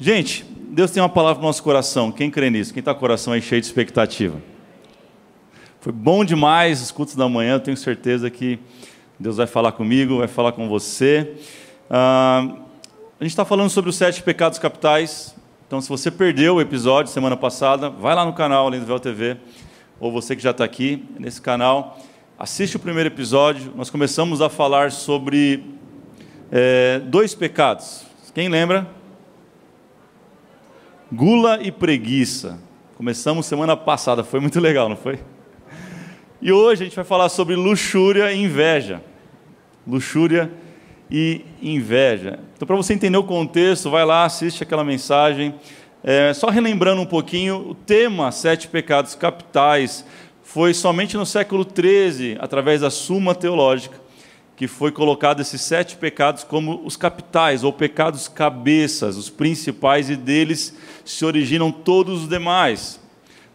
Gente, Deus tem uma palavra para o nosso coração. Quem crê nisso? Quem está com o coração aí cheio de expectativa? Foi bom demais os cultos da manhã. tenho certeza que Deus vai falar comigo, vai falar com você. Ah, a gente está falando sobre os sete pecados capitais. Então, se você perdeu o episódio semana passada, vai lá no canal Além do Véu TV, ou você que já está aqui nesse canal, assiste o primeiro episódio. Nós começamos a falar sobre é, dois pecados. Quem lembra? Gula e preguiça. Começamos semana passada, foi muito legal, não foi? E hoje a gente vai falar sobre luxúria e inveja. Luxúria e inveja. Então, para você entender o contexto, vai lá, assiste aquela mensagem. É, só relembrando um pouquinho, o tema Sete Pecados Capitais foi somente no século XIII, através da Suma Teológica, que foi colocado esses sete pecados como os capitais, ou pecados cabeças, os principais, e deles se originam todos os demais.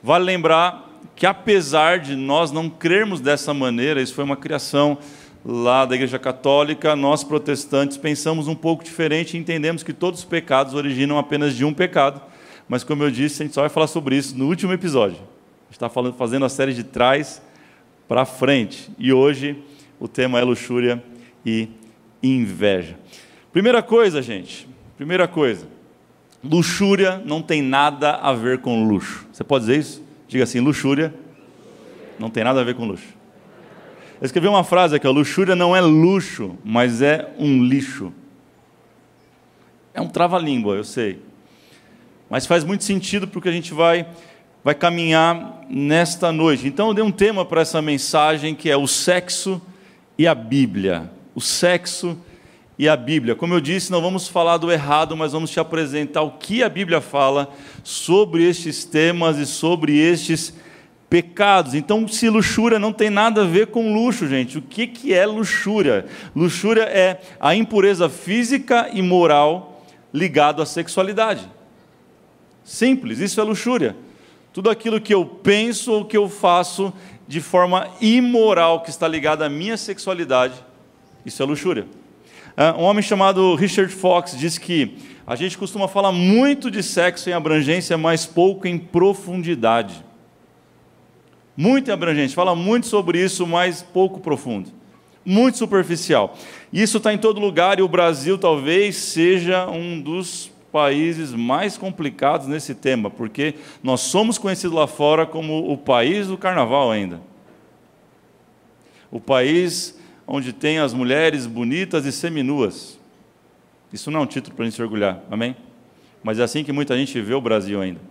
Vale lembrar que, apesar de nós não crermos dessa maneira, isso foi uma criação lá da Igreja Católica, nós protestantes pensamos um pouco diferente e entendemos que todos os pecados originam apenas de um pecado, mas, como eu disse, a gente só vai falar sobre isso no último episódio. A gente está fazendo a série de trás para frente, e hoje o tema é luxúria e inveja. Primeira coisa, gente, primeira coisa, luxúria não tem nada a ver com luxo. Você pode dizer isso? Diga assim: luxúria não tem nada a ver com luxo. Eu escrevi uma frase aqui: luxúria não é luxo, mas é um lixo. É um trava-língua, eu sei. Mas faz muito sentido porque a gente vai vai caminhar nesta noite. Então eu dei um tema para essa mensagem que é o sexo e a Bíblia. O sexo e a Bíblia. Como eu disse, não vamos falar do errado, mas vamos te apresentar o que a Bíblia fala sobre estes temas e sobre estes pecados. Então, se luxúria não tem nada a ver com luxo, gente. O que, que é luxúria? Luxúria é a impureza física e moral ligado à sexualidade. Simples, isso é luxúria. Tudo aquilo que eu penso ou que eu faço de forma imoral que está ligada à minha sexualidade, isso é luxúria. Ah, um homem chamado Richard Fox diz que a gente costuma falar muito de sexo em abrangência, mas pouco em profundidade. Muito em abrangência, fala muito sobre isso, mas pouco profundo. Muito superficial. Isso está em todo lugar e o Brasil talvez seja um dos países mais complicados nesse tema, porque nós somos conhecidos lá fora como o país do carnaval ainda. O país onde tem as mulheres bonitas e seminuas. Isso não é um título para a gente se orgulhar, amém? Mas é assim que muita gente vê o Brasil ainda.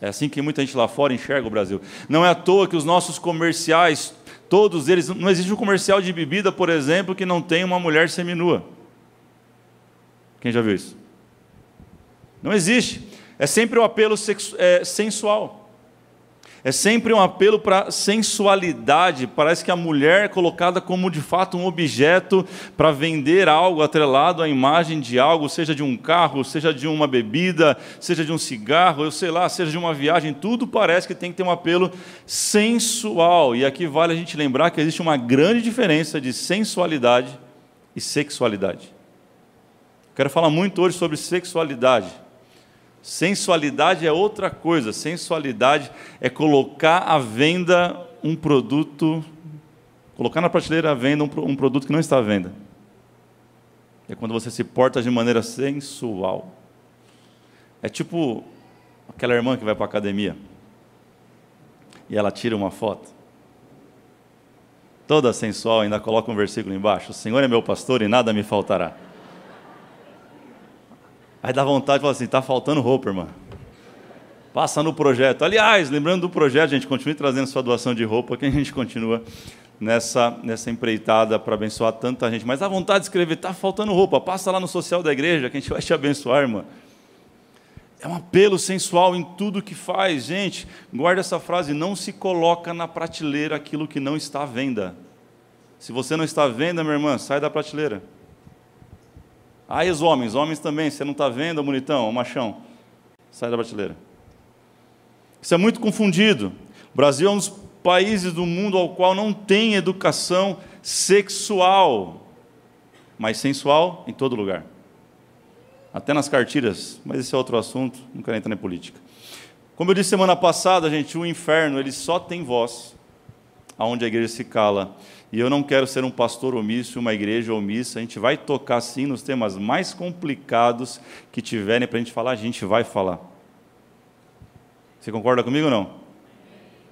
É assim que muita gente lá fora enxerga o Brasil. Não é à toa que os nossos comerciais, todos eles, não existe um comercial de bebida, por exemplo, que não tem uma mulher seminua. Quem já viu isso? Não existe. É sempre um apelo é, sensual. É sempre um apelo para sensualidade. Parece que a mulher é colocada como de fato um objeto para vender algo atrelado à imagem de algo, seja de um carro, seja de uma bebida, seja de um cigarro, eu sei lá, seja de uma viagem. Tudo parece que tem que ter um apelo sensual. E aqui vale a gente lembrar que existe uma grande diferença de sensualidade e sexualidade. Quero falar muito hoje sobre sexualidade. Sensualidade é outra coisa. Sensualidade é colocar à venda um produto, colocar na prateleira à venda um, produto que não está à venda. É quando você se porta de maneira sensual. É tipo aquela irmã que vai para a academia e ela tira uma foto. Toda sensual, ainda coloca um versículo embaixo: O Senhor é meu pastor e nada me faltará. Aí dá vontade de falar assim: está faltando roupa, irmã. Passa no projeto. Aliás, lembrando do projeto, gente, continue trazendo sua doação de roupa, que a gente continua nessa, nessa empreitada para abençoar tanta gente. Mas dá vontade de escrever: está faltando roupa. Passa lá no social da igreja, que a gente vai te abençoar, irmã. É um apelo sensual em tudo que faz. Gente, guarda essa frase: não se coloca na prateleira aquilo que não está à venda. Se você não está à venda, minha irmã, sai da prateleira. Aí os homens, homens também, você não está vendo, bonitão, o machão, sai da prateleira. Isso é muito confundido. O Brasil é um dos países do mundo ao qual não tem educação sexual, mas sensual em todo lugar. até nas cartilhas, mas esse é outro assunto, não quero entrar em política. Como eu disse semana passada, gente, o inferno ele só tem voz aonde a igreja se cala. E eu não quero ser um pastor omisso, uma igreja omissa. A gente vai tocar sim nos temas mais complicados que tiverem para a gente falar, a gente vai falar. Você concorda comigo ou não?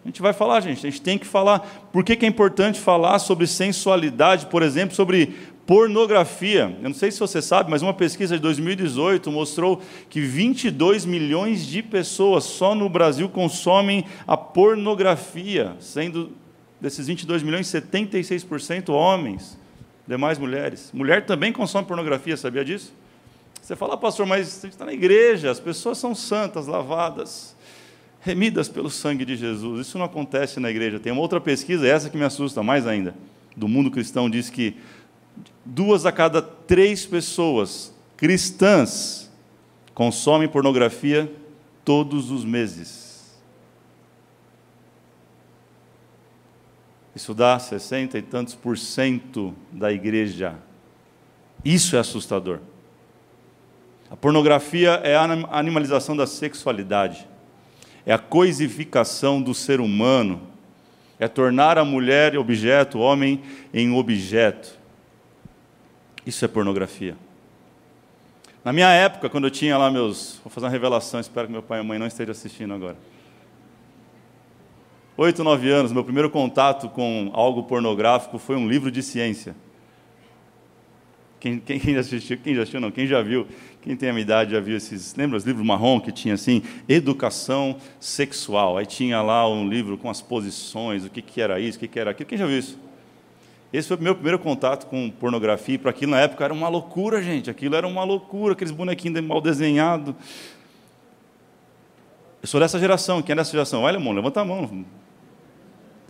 A gente vai falar, gente, a gente tem que falar. Por que, que é importante falar sobre sensualidade, por exemplo, sobre pornografia? Eu não sei se você sabe, mas uma pesquisa de 2018 mostrou que 22 milhões de pessoas só no Brasil consomem a pornografia, sendo desses 22 milhões, 76% homens, demais mulheres. Mulher também consome pornografia, sabia disso? Você fala, pastor, mas você está na igreja, as pessoas são santas, lavadas, remidas pelo sangue de Jesus. Isso não acontece na igreja. Tem uma outra pesquisa, essa que me assusta mais ainda, do mundo cristão, diz que duas a cada três pessoas cristãs consomem pornografia todos os meses. Isso dá 60 e tantos por cento da igreja. Isso é assustador. A pornografia é a animalização da sexualidade, é a coisificação do ser humano, é tornar a mulher objeto, o homem em objeto. Isso é pornografia. Na minha época, quando eu tinha lá meus. Vou fazer uma revelação, espero que meu pai e mãe não estejam assistindo agora oito, nove anos, meu primeiro contato com algo pornográfico foi um livro de ciência. Quem, quem, já assistiu, quem já assistiu, não, quem já viu, quem tem a minha idade já viu esses, lembra os livros marrom que tinha assim, educação sexual, aí tinha lá um livro com as posições, o que, que era isso, o que, que era aquilo, quem já viu isso? Esse foi o meu primeiro contato com pornografia, para aquilo na época era uma loucura, gente, aquilo era uma loucura, aqueles bonequinhos mal desenhados. Eu sou dessa geração, quem é dessa geração? Olha, irmão, levanta a mão,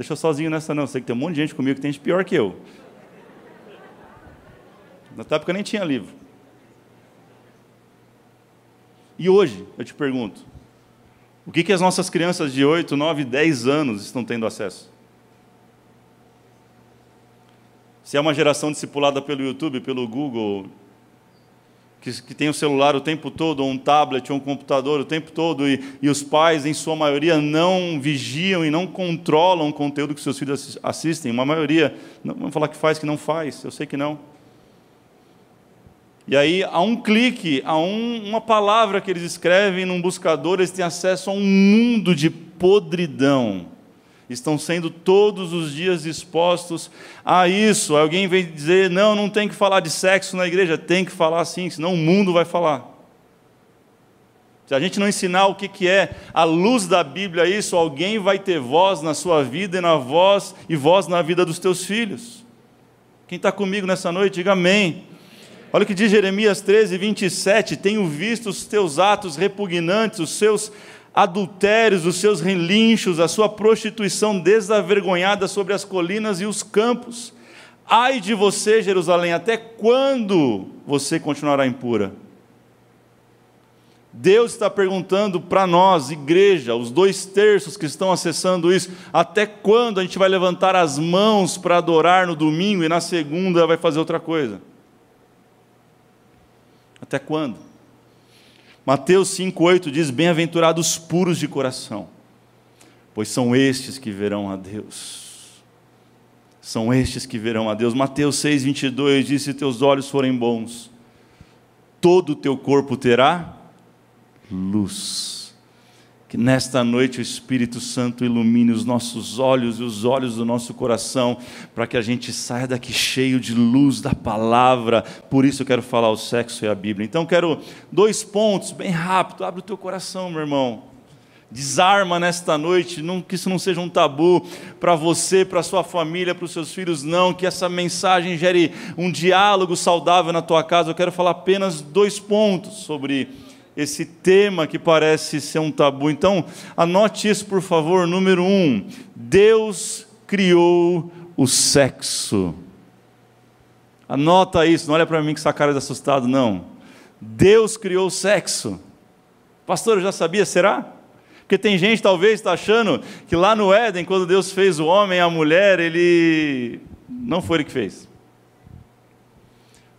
deixa eu sozinho nessa não, sei que tem um monte de gente comigo que tem gente pior que eu. Na época nem tinha livro. E hoje, eu te pergunto, o que, que as nossas crianças de 8, 9, 10 anos estão tendo acesso? Se é uma geração discipulada pelo YouTube, pelo Google, que, que tem o um celular o tempo todo, ou um tablet, ou um computador o tempo todo, e, e os pais, em sua maioria, não vigiam e não controlam o conteúdo que seus filhos assistem. Uma maioria, não vamos falar que faz, que não faz, eu sei que não. E aí, a um clique, a um, uma palavra que eles escrevem num buscador, eles têm acesso a um mundo de podridão estão sendo todos os dias expostos a isso. Alguém vem dizer: não, não tem que falar de sexo na igreja. Tem que falar sim, senão o mundo vai falar. Se a gente não ensinar o que é a luz da Bíblia, isso, alguém vai ter voz na sua vida e na voz e voz na vida dos teus filhos. Quem está comigo nessa noite, diga amém. Olha o que diz Jeremias 13, 27. Tenho visto os teus atos repugnantes, os seus adultérios, os seus relinchos, a sua prostituição desavergonhada sobre as colinas e os campos. Ai de você, Jerusalém, até quando você continuará impura? Deus está perguntando para nós, igreja, os dois terços que estão acessando isso, até quando a gente vai levantar as mãos para adorar no domingo e na segunda vai fazer outra coisa? Até quando? Mateus 5,8 diz: Bem-aventurados puros de coração, pois são estes que verão a Deus. São estes que verão a Deus. Mateus 6,22 diz: Se teus olhos forem bons, todo o teu corpo terá luz. Que nesta noite o Espírito Santo ilumine os nossos olhos e os olhos do nosso coração, para que a gente saia daqui cheio de luz da palavra. Por isso eu quero falar o sexo e a Bíblia. Então quero dois pontos, bem rápido. Abre o teu coração, meu irmão. Desarma nesta noite, não, que isso não seja um tabu para você, para sua família, para os seus filhos, não. Que essa mensagem gere um diálogo saudável na tua casa. Eu quero falar apenas dois pontos sobre esse tema que parece ser um tabu. Então, anote isso, por favor. Número um: Deus criou o sexo. Anota isso, não olha para mim com essa cara de assustado, não. Deus criou o sexo. Pastor, eu já sabia, será? Porque tem gente talvez está achando que lá no Éden, quando Deus fez o homem e a mulher, ele não foi ele que fez.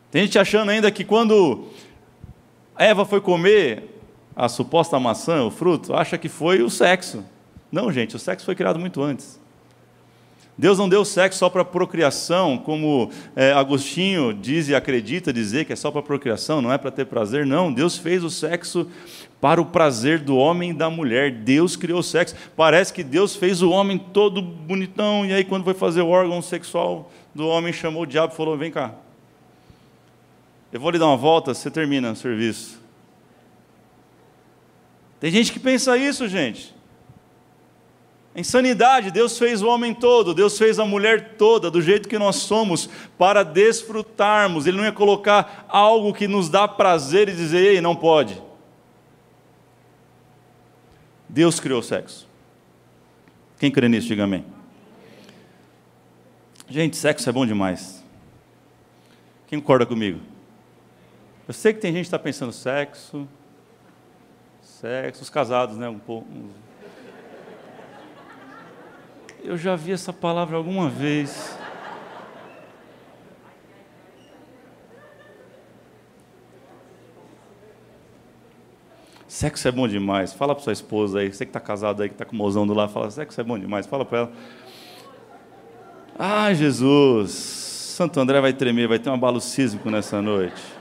Tem gente achando ainda que quando Eva foi comer a suposta maçã, o fruto, acha que foi o sexo. Não, gente, o sexo foi criado muito antes. Deus não deu sexo só para procriação, como é, Agostinho diz e acredita dizer que é só para procriação, não é para ter prazer. Não, Deus fez o sexo para o prazer do homem e da mulher. Deus criou o sexo. Parece que Deus fez o homem todo bonitão, e aí, quando foi fazer o órgão sexual do homem, chamou o diabo e falou: Vem cá. Eu vou lhe dar uma volta, você termina o serviço. Tem gente que pensa isso, gente. Insanidade, Deus fez o homem todo, Deus fez a mulher toda, do jeito que nós somos, para desfrutarmos. Ele não ia colocar algo que nos dá prazer e dizer, ei, não pode. Deus criou o sexo. Quem crê nisso, diga amém. Gente, sexo é bom demais. Quem concorda comigo? Eu sei que tem gente que está pensando sexo, sexo, os casados, né? Um pouco. Eu já vi essa palavra alguma vez. Sexo é bom demais. Fala para sua esposa aí, você que está casado aí, que está com o mozão do lado, fala, sexo é bom demais. Fala para ela. Ah, Jesus, Santo André vai tremer, vai ter um abalo sísmico nessa noite.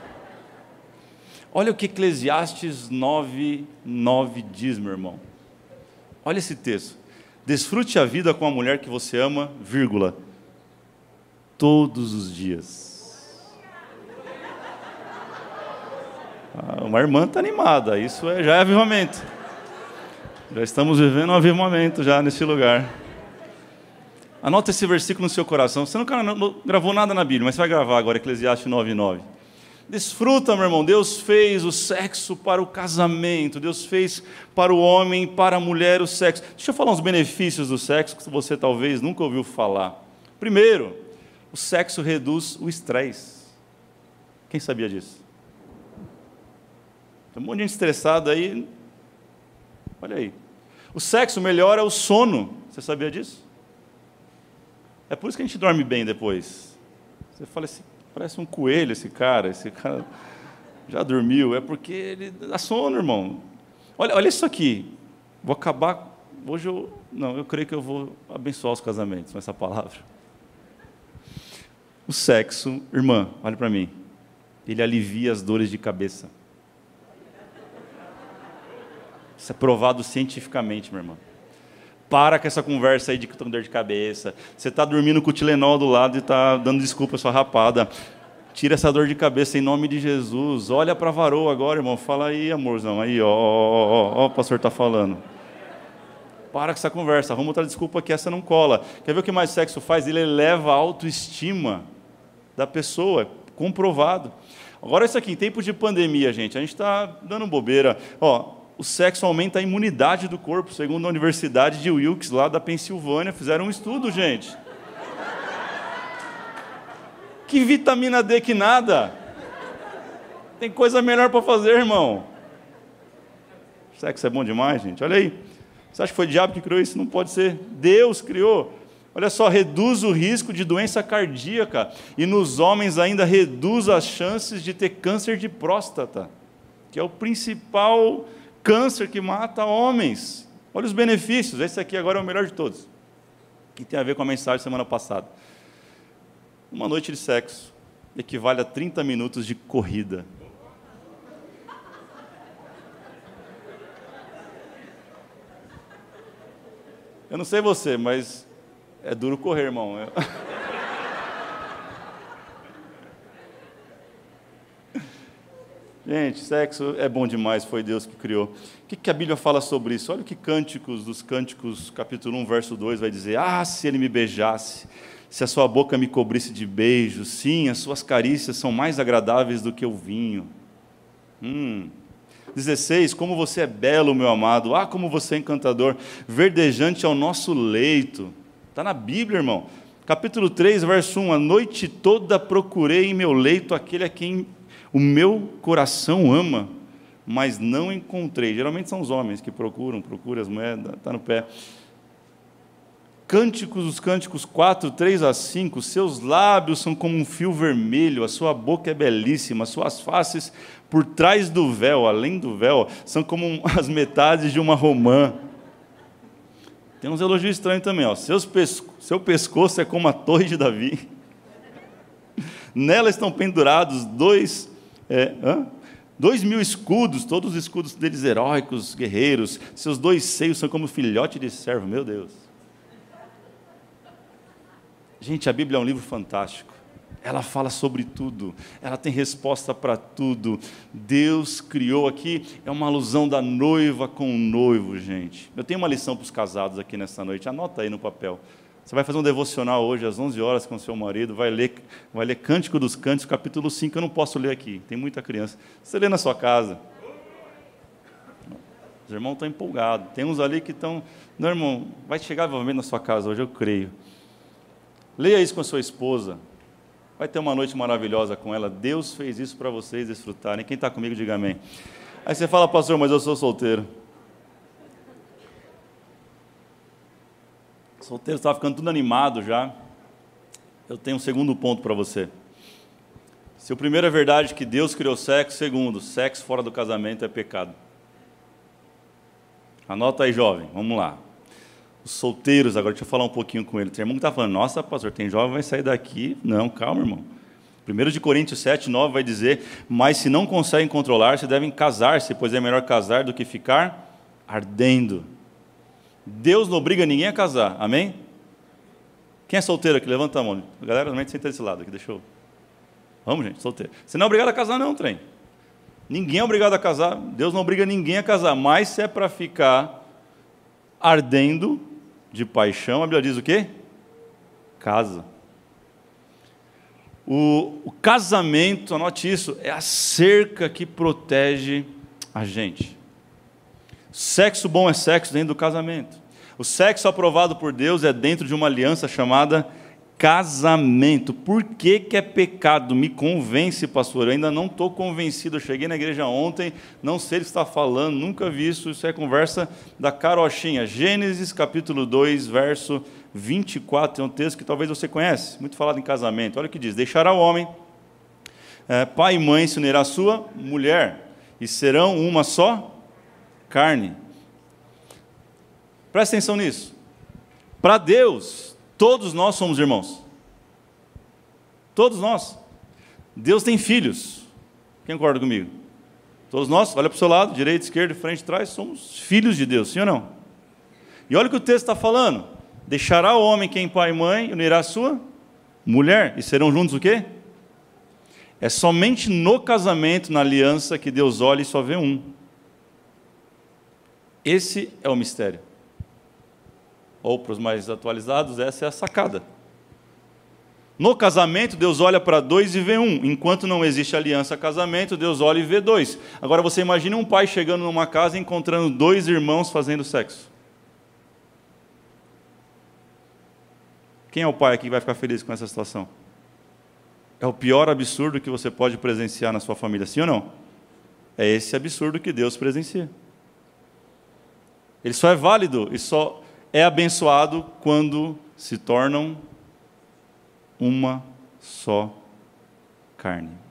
Olha o que Eclesiastes 9, 9 diz, meu irmão. Olha esse texto. Desfrute a vida com a mulher que você ama, vírgula, todos os dias. Ah, uma irmã está animada, isso é, já é avivamento. Já estamos vivendo um avivamento já nesse lugar. Anota esse versículo no seu coração. Você não gravou nada na Bíblia, mas você vai gravar agora, Eclesiastes 9, 9. Desfruta, meu irmão. Deus fez o sexo para o casamento. Deus fez para o homem, para a mulher o sexo. Deixa eu falar uns benefícios do sexo que você talvez nunca ouviu falar. Primeiro, o sexo reduz o estresse. Quem sabia disso? Tem um monte de gente estressada aí. Olha aí. O sexo melhora o sono. Você sabia disso? É por isso que a gente dorme bem depois. Você fala assim, Parece um coelho esse cara, esse cara já dormiu. É porque ele dá sono, irmão. Olha, olha isso aqui. Vou acabar. Hoje eu. Não, eu creio que eu vou abençoar os casamentos com essa palavra. O sexo, irmã, olha para mim. Ele alivia as dores de cabeça. Isso é provado cientificamente, meu irmão. Para com essa conversa aí de que estou dor de cabeça. Você está dormindo com o Tilenol do lado e está dando desculpa à sua rapada. Tira essa dor de cabeça em nome de Jesus. Olha para a varoa agora, irmão. Fala aí, amorzão. Aí, ó, ó, ó, o pastor está falando. Para com essa conversa. Arruma outra desculpa que essa não cola. Quer ver o que mais sexo faz? Ele eleva a autoestima da pessoa. Comprovado. Agora, isso aqui, em tempo de pandemia, gente, a gente está dando bobeira. Ó, o sexo aumenta a imunidade do corpo, segundo a Universidade de Wilkes, lá da Pensilvânia, fizeram um estudo, gente. Que vitamina D que nada. Tem coisa melhor para fazer, irmão. Sexo é bom demais, gente. Olha aí. Você acha que foi o diabo que criou isso? Não pode ser. Deus criou. Olha só, reduz o risco de doença cardíaca. E nos homens ainda reduz as chances de ter câncer de próstata, que é o principal câncer que mata homens. Olha os benefícios. Esse aqui agora é o melhor de todos. Que tem a ver com a mensagem semana passada. Uma noite de sexo equivale a 30 minutos de corrida. Eu não sei você, mas é duro correr, irmão. Gente, sexo é bom demais, foi Deus que criou. O que, que a Bíblia fala sobre isso? Olha o que Cânticos, dos Cânticos, capítulo 1, verso 2, vai dizer: Ah, se ele me beijasse, se a sua boca me cobrisse de beijos, sim, as suas carícias são mais agradáveis do que o vinho. Hum. 16, como você é belo, meu amado, ah, como você é encantador, verdejante ao nosso leito. Está na Bíblia, irmão. Capítulo 3, verso 1: A noite toda procurei em meu leito aquele a quem o meu coração ama, mas não encontrei. Geralmente são os homens que procuram, procuram as moedas, está no pé. Cânticos, os Cânticos 4, 3 a 5, seus lábios são como um fio vermelho, a sua boca é belíssima, suas faces por trás do véu, além do véu, são como as metades de uma romã. Tem uns elogios estranhos também, ó. Seus pesco seu pescoço é como a torre de Davi. Nela estão pendurados dois, é, dois mil escudos, todos os escudos deles heróicos, guerreiros. Seus dois seios são como filhote de servo, meu Deus. Gente, a Bíblia é um livro fantástico. Ela fala sobre tudo, ela tem resposta para tudo. Deus criou aqui, é uma alusão da noiva com o noivo, gente. Eu tenho uma lição para os casados aqui nessa noite, anota aí no papel. Você vai fazer um devocional hoje às 11 horas com seu marido, vai ler, vai ler Cântico dos Cânticos, capítulo 5. Eu não posso ler aqui, tem muita criança. Você lê na sua casa. Os irmãos estão empolgados. Tem uns ali que estão. Não, irmão, vai chegar provavelmente na sua casa hoje, eu creio. Leia isso com a sua esposa. Vai ter uma noite maravilhosa com ela. Deus fez isso para vocês desfrutarem. Quem está comigo, diga amém. Aí você fala, pastor, mas eu sou solteiro. Solteiro estava ficando tudo animado já. Eu tenho um segundo ponto para você. Se o primeiro é verdade que Deus criou sexo, segundo, sexo fora do casamento é pecado. Anota aí, jovem, vamos lá os solteiros, agora deixa eu falar um pouquinho com ele. Tem irmão que está falando, nossa, pastor, tem jovem vai sair daqui. Não, calma, irmão. 1 de Coríntios 7, 9 vai dizer, mas se não conseguem controlar-se, devem casar-se, pois é melhor casar do que ficar ardendo. Deus não obriga ninguém a casar, amém? Quem é solteiro aqui? Levanta a mão. A galera normalmente senta desse lado aqui, deixa eu... Vamos, gente, solteiro. Você não é obrigado a casar não, trem. Ninguém é obrigado a casar, Deus não obriga ninguém a casar, mas se é para ficar ardendo, de paixão, a Bíblia diz o quê? Casa. O, o casamento, anote isso, é a cerca que protege a gente. Sexo bom é sexo dentro do casamento. O sexo aprovado por Deus é dentro de uma aliança chamada casamento. Por que, que é pecado? Me convence, pastor. Eu ainda não estou convencido. Eu cheguei na igreja ontem, não sei o que está falando, nunca vi isso. Isso é conversa da carochinha. Gênesis capítulo 2, verso 24. É um texto que talvez você conhece, muito falado em casamento. Olha o que diz: Deixará o homem, é, pai e mãe se unirá a sua mulher, e serão uma só carne. Presta atenção nisso. Para Deus, Todos nós somos irmãos. Todos nós. Deus tem filhos. Quem concorda comigo? Todos nós, olha para o seu lado, direita, esquerda, frente, trás, somos filhos de Deus, sim ou não? E olha o que o texto está falando. Deixará o homem quem pai e mãe, unirá a sua mulher, e serão juntos o quê? É somente no casamento, na aliança, que Deus olha e só vê um. Esse é o mistério ou para os mais atualizados, essa é a sacada. No casamento, Deus olha para dois e vê um. Enquanto não existe aliança casamento, Deus olha e vê dois. Agora você imagina um pai chegando numa casa e encontrando dois irmãos fazendo sexo. Quem é o pai aqui que vai ficar feliz com essa situação? É o pior absurdo que você pode presenciar na sua família, sim ou não? É esse absurdo que Deus presencia. Ele só é válido e só é abençoado quando se tornam uma só carne.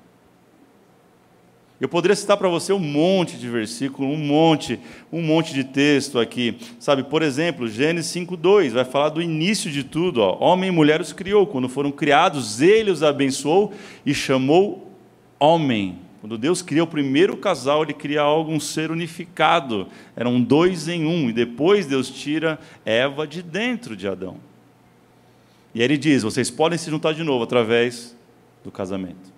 Eu poderia citar para você um monte de versículo, um monte, um monte de texto aqui. Sabe, por exemplo, Gênesis 5:2 vai falar do início de tudo, ó. Homem e mulher os criou, quando foram criados, ele os abençoou e chamou homem. Quando Deus cria o primeiro casal, Ele cria algo, um ser unificado. Eram dois em um. E depois Deus tira Eva de dentro de Adão. E aí Ele diz: vocês podem se juntar de novo através do casamento.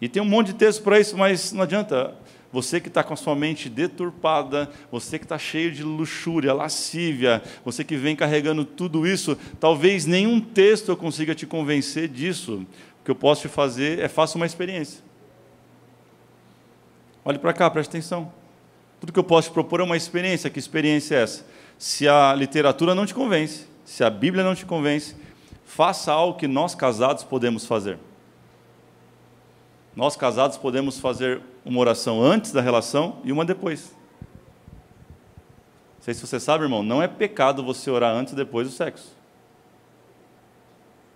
E tem um monte de texto para isso, mas não adianta. Você que está com a sua mente deturpada, você que está cheio de luxúria, lascívia, você que vem carregando tudo isso, talvez nenhum texto eu consiga te convencer disso. O que eu posso te fazer é faça uma experiência. Olhe para cá, preste atenção. Tudo que eu posso te propor é uma experiência. Que experiência é essa? Se a literatura não te convence, se a Bíblia não te convence, faça algo que nós casados podemos fazer. Nós casados podemos fazer uma oração antes da relação e uma depois. sei se você sabe, irmão, não é pecado você orar antes e depois do sexo.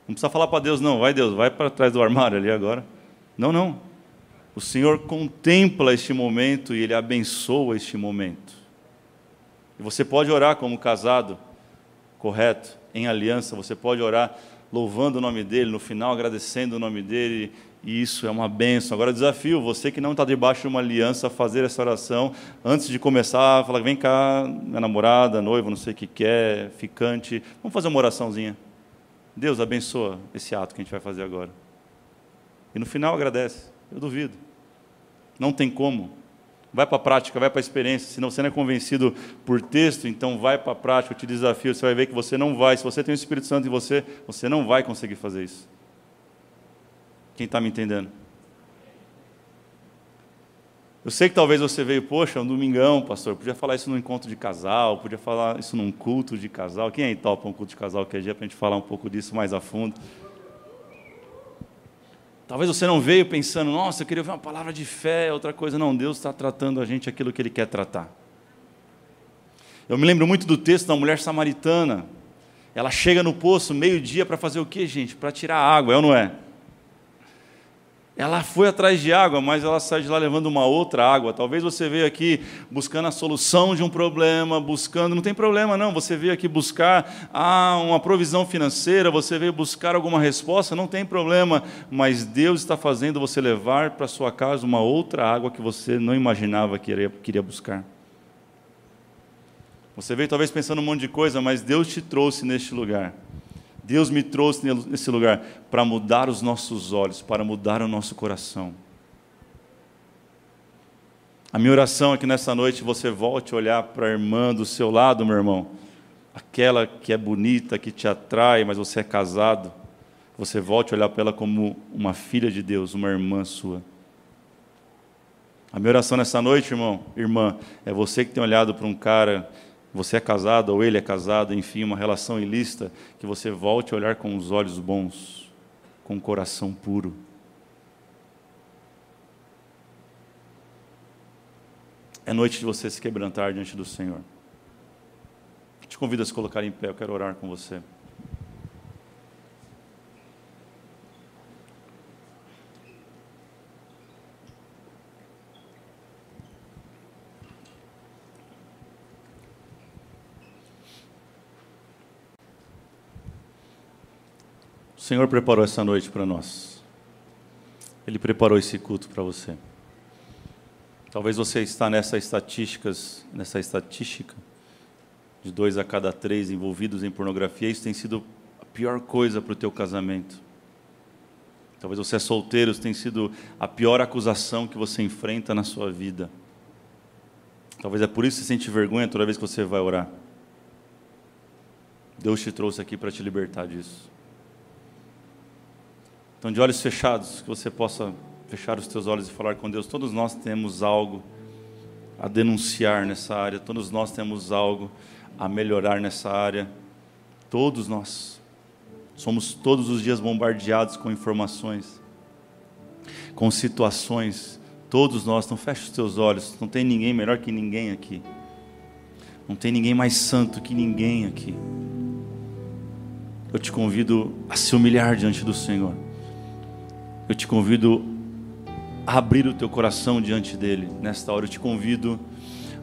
Não precisa falar para Deus, não, vai Deus, vai para trás do armário ali agora. Não, não. O Senhor contempla este momento e Ele abençoa este momento. E você pode orar como casado, correto, em aliança, você pode orar louvando o nome dEle, no final agradecendo o nome dEle, e isso é uma benção. Agora, desafio você que não está debaixo de uma aliança a fazer essa oração antes de começar, falar: vem cá, minha namorada, noiva, não sei o que quer, ficante, vamos fazer uma oraçãozinha. Deus abençoa esse ato que a gente vai fazer agora. E no final agradece. Eu duvido. Não tem como. Vai para a prática, vai para a experiência. Se você não é convencido por texto, então vai para a prática, eu te desafio. Você vai ver que você não vai. Se você tem o Espírito Santo em você, você não vai conseguir fazer isso. Quem está me entendendo? Eu sei que talvez você veio, poxa, um domingão, pastor, podia falar isso num encontro de casal, podia falar isso num culto de casal. Quem aí topa um culto de casal que é dia para a gente falar um pouco disso mais a fundo? Talvez você não veio pensando, nossa, eu queria ouvir uma palavra de fé, outra coisa. Não, Deus está tratando a gente aquilo que Ele quer tratar. Eu me lembro muito do texto da mulher samaritana. Ela chega no poço meio-dia para fazer o quê, gente? Para tirar água, é ou não é? Ela foi atrás de água, mas ela sai de lá levando uma outra água. Talvez você veio aqui buscando a solução de um problema, buscando. Não tem problema, não. Você veio aqui buscar ah, uma provisão financeira, você veio buscar alguma resposta, não tem problema. Mas Deus está fazendo você levar para sua casa uma outra água que você não imaginava que iria, queria buscar. Você veio talvez pensando um monte de coisa, mas Deus te trouxe neste lugar Deus me trouxe nesse lugar para mudar os nossos olhos, para mudar o nosso coração. A minha oração é que nessa noite você volte a olhar para a irmã do seu lado, meu irmão, aquela que é bonita, que te atrai, mas você é casado. Você volte a olhar para ela como uma filha de Deus, uma irmã sua. A minha oração nessa noite, irmão, irmã, é você que tem olhado para um cara você é casado ou ele é casado, enfim, uma relação ilícita, que você volte a olhar com os olhos bons, com o coração puro. É noite de você se quebrantar diante do Senhor. Te convido a se colocar em pé, eu quero orar com você. Senhor preparou essa noite para nós. Ele preparou esse culto para você. Talvez você está nessa estatísticas, nessa estatística de dois a cada três envolvidos em pornografia. Isso tem sido a pior coisa para o teu casamento. Talvez você é solteiro, isso tem sido a pior acusação que você enfrenta na sua vida. Talvez é por isso que você sente vergonha toda vez que você vai orar. Deus te trouxe aqui para te libertar disso. Então, de olhos fechados, que você possa fechar os teus olhos e falar com Deus. Todos nós temos algo a denunciar nessa área, todos nós temos algo a melhorar nessa área. Todos nós somos todos os dias bombardeados com informações, com situações. Todos nós, então feche os teus olhos. Não tem ninguém melhor que ninguém aqui. Não tem ninguém mais santo que ninguém aqui. Eu te convido a se humilhar diante do Senhor eu te convido a abrir o teu coração diante dele. Nesta hora eu te convido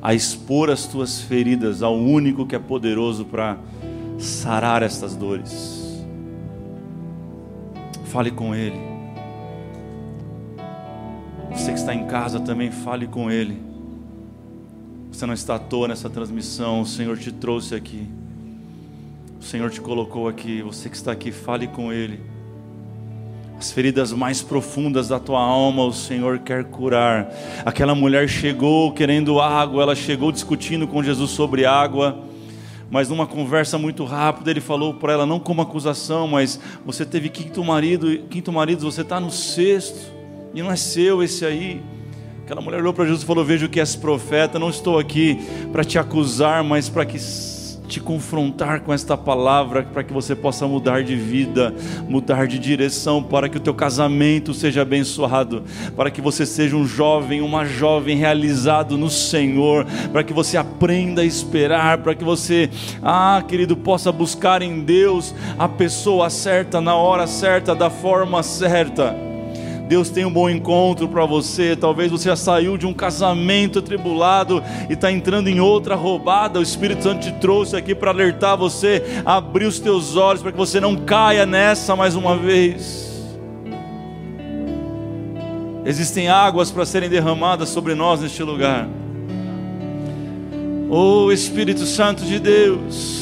a expor as tuas feridas ao único que é poderoso para sarar estas dores. Fale com ele. Você que está em casa também fale com ele. Você não está à toa nessa transmissão, o Senhor te trouxe aqui. O Senhor te colocou aqui. Você que está aqui, fale com ele. As feridas mais profundas da tua alma, o Senhor quer curar. Aquela mulher chegou querendo água, ela chegou discutindo com Jesus sobre água, mas numa conversa muito rápida, ele falou para ela, não como acusação, mas você teve quinto marido, quinto marido, você está no sexto, e não é seu esse aí. Aquela mulher olhou para Jesus e falou: Vejo que és profeta, não estou aqui para te acusar, mas para que te confrontar com esta palavra para que você possa mudar de vida, mudar de direção, para que o teu casamento seja abençoado, para que você seja um jovem, uma jovem realizado no Senhor, para que você aprenda a esperar, para que você, ah, querido, possa buscar em Deus a pessoa certa na hora certa, da forma certa. Deus tem um bom encontro para você. Talvez você já saiu de um casamento tribulado e está entrando em outra roubada. O Espírito Santo te trouxe aqui para alertar você, abrir os teus olhos para que você não caia nessa mais uma vez. Existem águas para serem derramadas sobre nós neste lugar. Oh Espírito Santo de Deus.